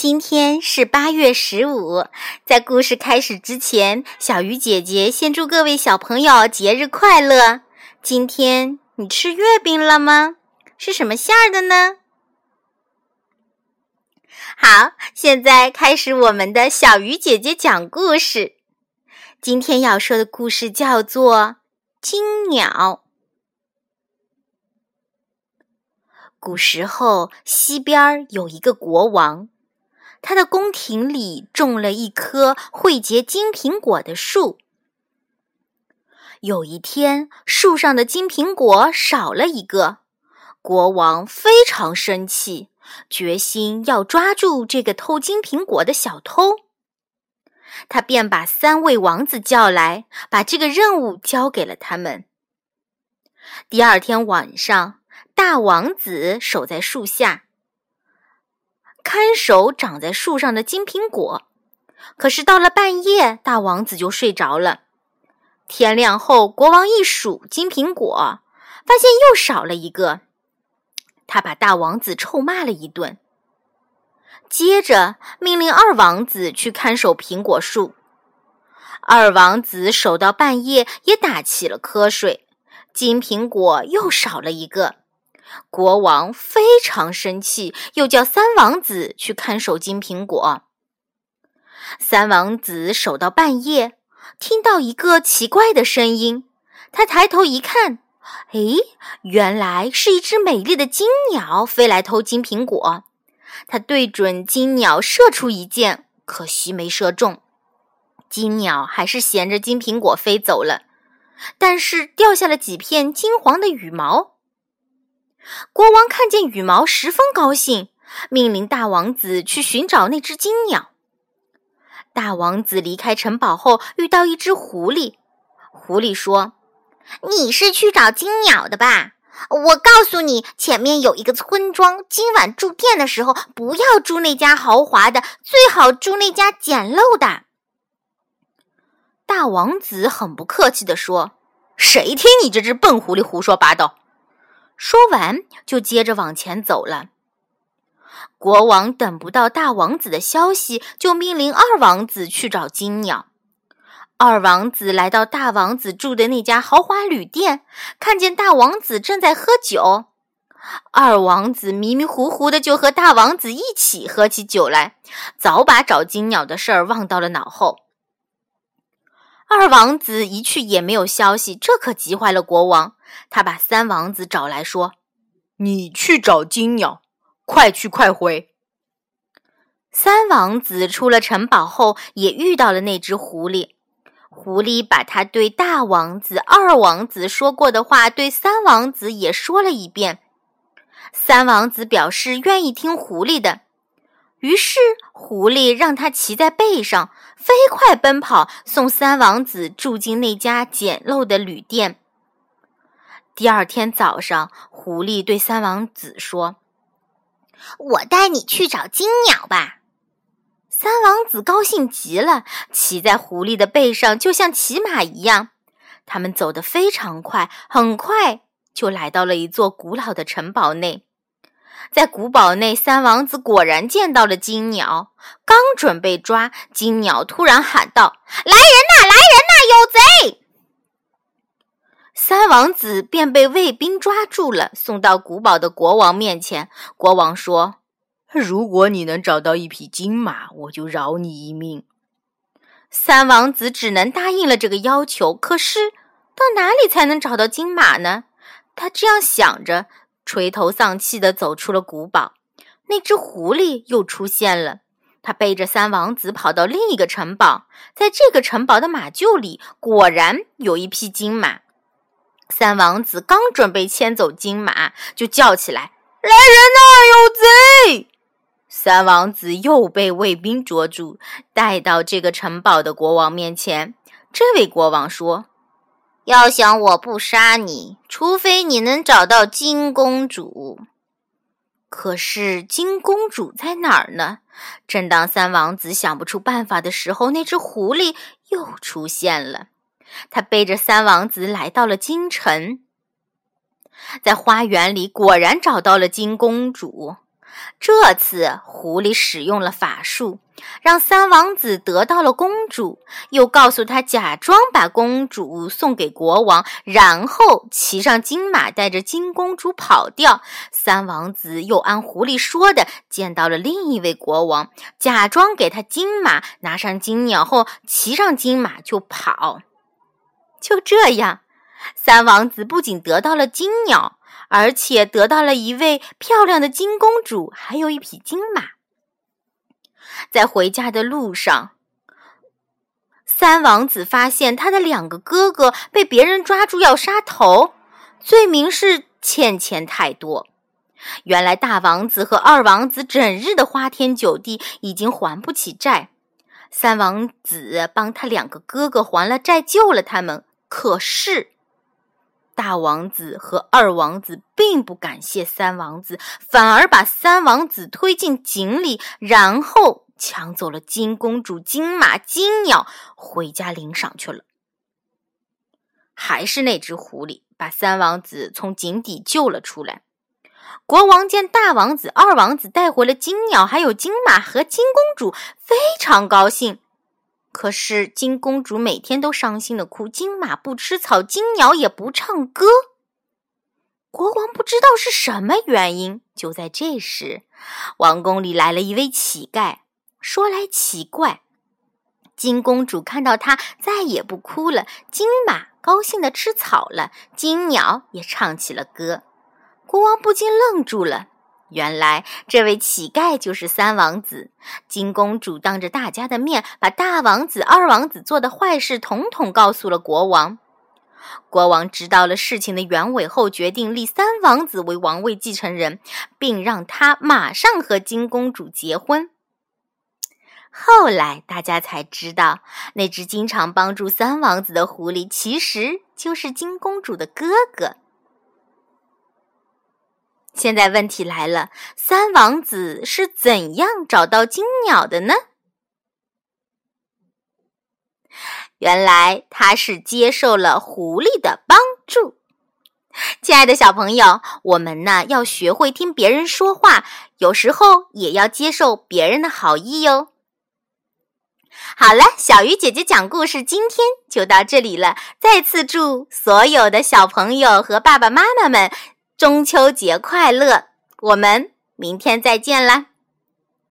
今天是八月十五，在故事开始之前，小鱼姐姐先祝各位小朋友节日快乐。今天你吃月饼了吗？是什么馅儿的呢？好，现在开始我们的小鱼姐姐讲故事。今天要说的故事叫做《金鸟》。古时候，西边有一个国王。他的宫廷里种了一棵会结金苹果的树。有一天，树上的金苹果少了一个，国王非常生气，决心要抓住这个偷金苹果的小偷。他便把三位王子叫来，把这个任务交给了他们。第二天晚上，大王子守在树下。看守长在树上的金苹果，可是到了半夜，大王子就睡着了。天亮后，国王一数金苹果，发现又少了一个，他把大王子臭骂了一顿。接着命令二王子去看守苹果树。二王子守到半夜，也打起了瞌睡，金苹果又少了一个。国王非常生气，又叫三王子去看守金苹果。三王子守到半夜，听到一个奇怪的声音，他抬头一看，哎，原来是一只美丽的金鸟飞来偷金苹果。他对准金鸟射出一箭，可惜没射中，金鸟还是衔着金苹果飞走了，但是掉下了几片金黄的羽毛。国王看见羽毛，十分高兴，命令大王子去寻找那只金鸟。大王子离开城堡后，遇到一只狐狸。狐狸说：“你是去找金鸟的吧？我告诉你，前面有一个村庄，今晚住店的时候，不要住那家豪华的，最好住那家简陋的。”大王子很不客气地说：“谁听你这只笨狐狸胡说八道？”说完，就接着往前走了。国王等不到大王子的消息，就命令二王子去找金鸟。二王子来到大王子住的那家豪华旅店，看见大王子正在喝酒。二王子迷迷糊糊的就和大王子一起喝起酒来，早把找金鸟的事儿忘到了脑后。二王子一去也没有消息，这可急坏了国王。他把三王子找来说：“你去找金鸟，快去快回。”三王子出了城堡后，也遇到了那只狐狸。狐狸把他对大王子、二王子说过的话，对三王子也说了一遍。三王子表示愿意听狐狸的。于是，狐狸让他骑在背上，飞快奔跑，送三王子住进那家简陋的旅店。第二天早上，狐狸对三王子说：“我带你去找金鸟吧。”三王子高兴极了，骑在狐狸的背上，就像骑马一样。他们走得非常快，很快就来到了一座古老的城堡内。在古堡内，三王子果然见到了金鸟，刚准备抓金鸟，突然喊道：“来人呐！来人呐！有贼！”三王子便被卫兵抓住了，送到古堡的国王面前。国王说：“如果你能找到一匹金马，我就饶你一命。”三王子只能答应了这个要求。可是，到哪里才能找到金马呢？他这样想着。垂头丧气地走出了古堡，那只狐狸又出现了。他背着三王子跑到另一个城堡，在这个城堡的马厩里，果然有一匹金马。三王子刚准备牵走金马，就叫起来：“来人呐，有贼！”三王子又被卫兵捉住，带到这个城堡的国王面前。这位国王说。要想我不杀你，除非你能找到金公主。可是金公主在哪儿呢？正当三王子想不出办法的时候，那只狐狸又出现了。他背着三王子来到了京城，在花园里果然找到了金公主。这次狐狸使用了法术，让三王子得到了公主，又告诉他假装把公主送给国王，然后骑上金马带着金公主跑掉。三王子又按狐狸说的见到了另一位国王，假装给他金马，拿上金鸟后骑上金马就跑。就这样，三王子不仅得到了金鸟。而且得到了一位漂亮的金公主，还有一匹金马。在回家的路上，三王子发现他的两个哥哥被别人抓住要杀头，罪名是欠钱太多。原来大王子和二王子整日的花天酒地，已经还不起债。三王子帮他两个哥哥还了债，救了他们。可是。大王子和二王子并不感谢三王子，反而把三王子推进井里，然后抢走了金公主、金马、金鸟，回家领赏去了。还是那只狐狸把三王子从井底救了出来。国王见大王子、二王子带回了金鸟，还有金马和金公主，非常高兴。可是金公主每天都伤心的哭，金马不吃草，金鸟也不唱歌。国王不知道是什么原因。就在这时，王宫里来了一位乞丐。说来奇怪，金公主看到他再也不哭了，金马高兴的吃草了，金鸟也唱起了歌。国王不禁愣住了。原来这位乞丐就是三王子。金公主当着大家的面，把大王子、二王子做的坏事统统告诉了国王。国王知道了事情的原委后，决定立三王子为王位继承人，并让他马上和金公主结婚。后来大家才知道，那只经常帮助三王子的狐狸，其实就是金公主的哥哥。现在问题来了，三王子是怎样找到金鸟的呢？原来他是接受了狐狸的帮助。亲爱的小朋友，我们呢要学会听别人说话，有时候也要接受别人的好意哟。好了，小鱼姐姐讲故事今天就到这里了。再次祝所有的小朋友和爸爸妈妈们。中秋节快乐！我们明天再见啦。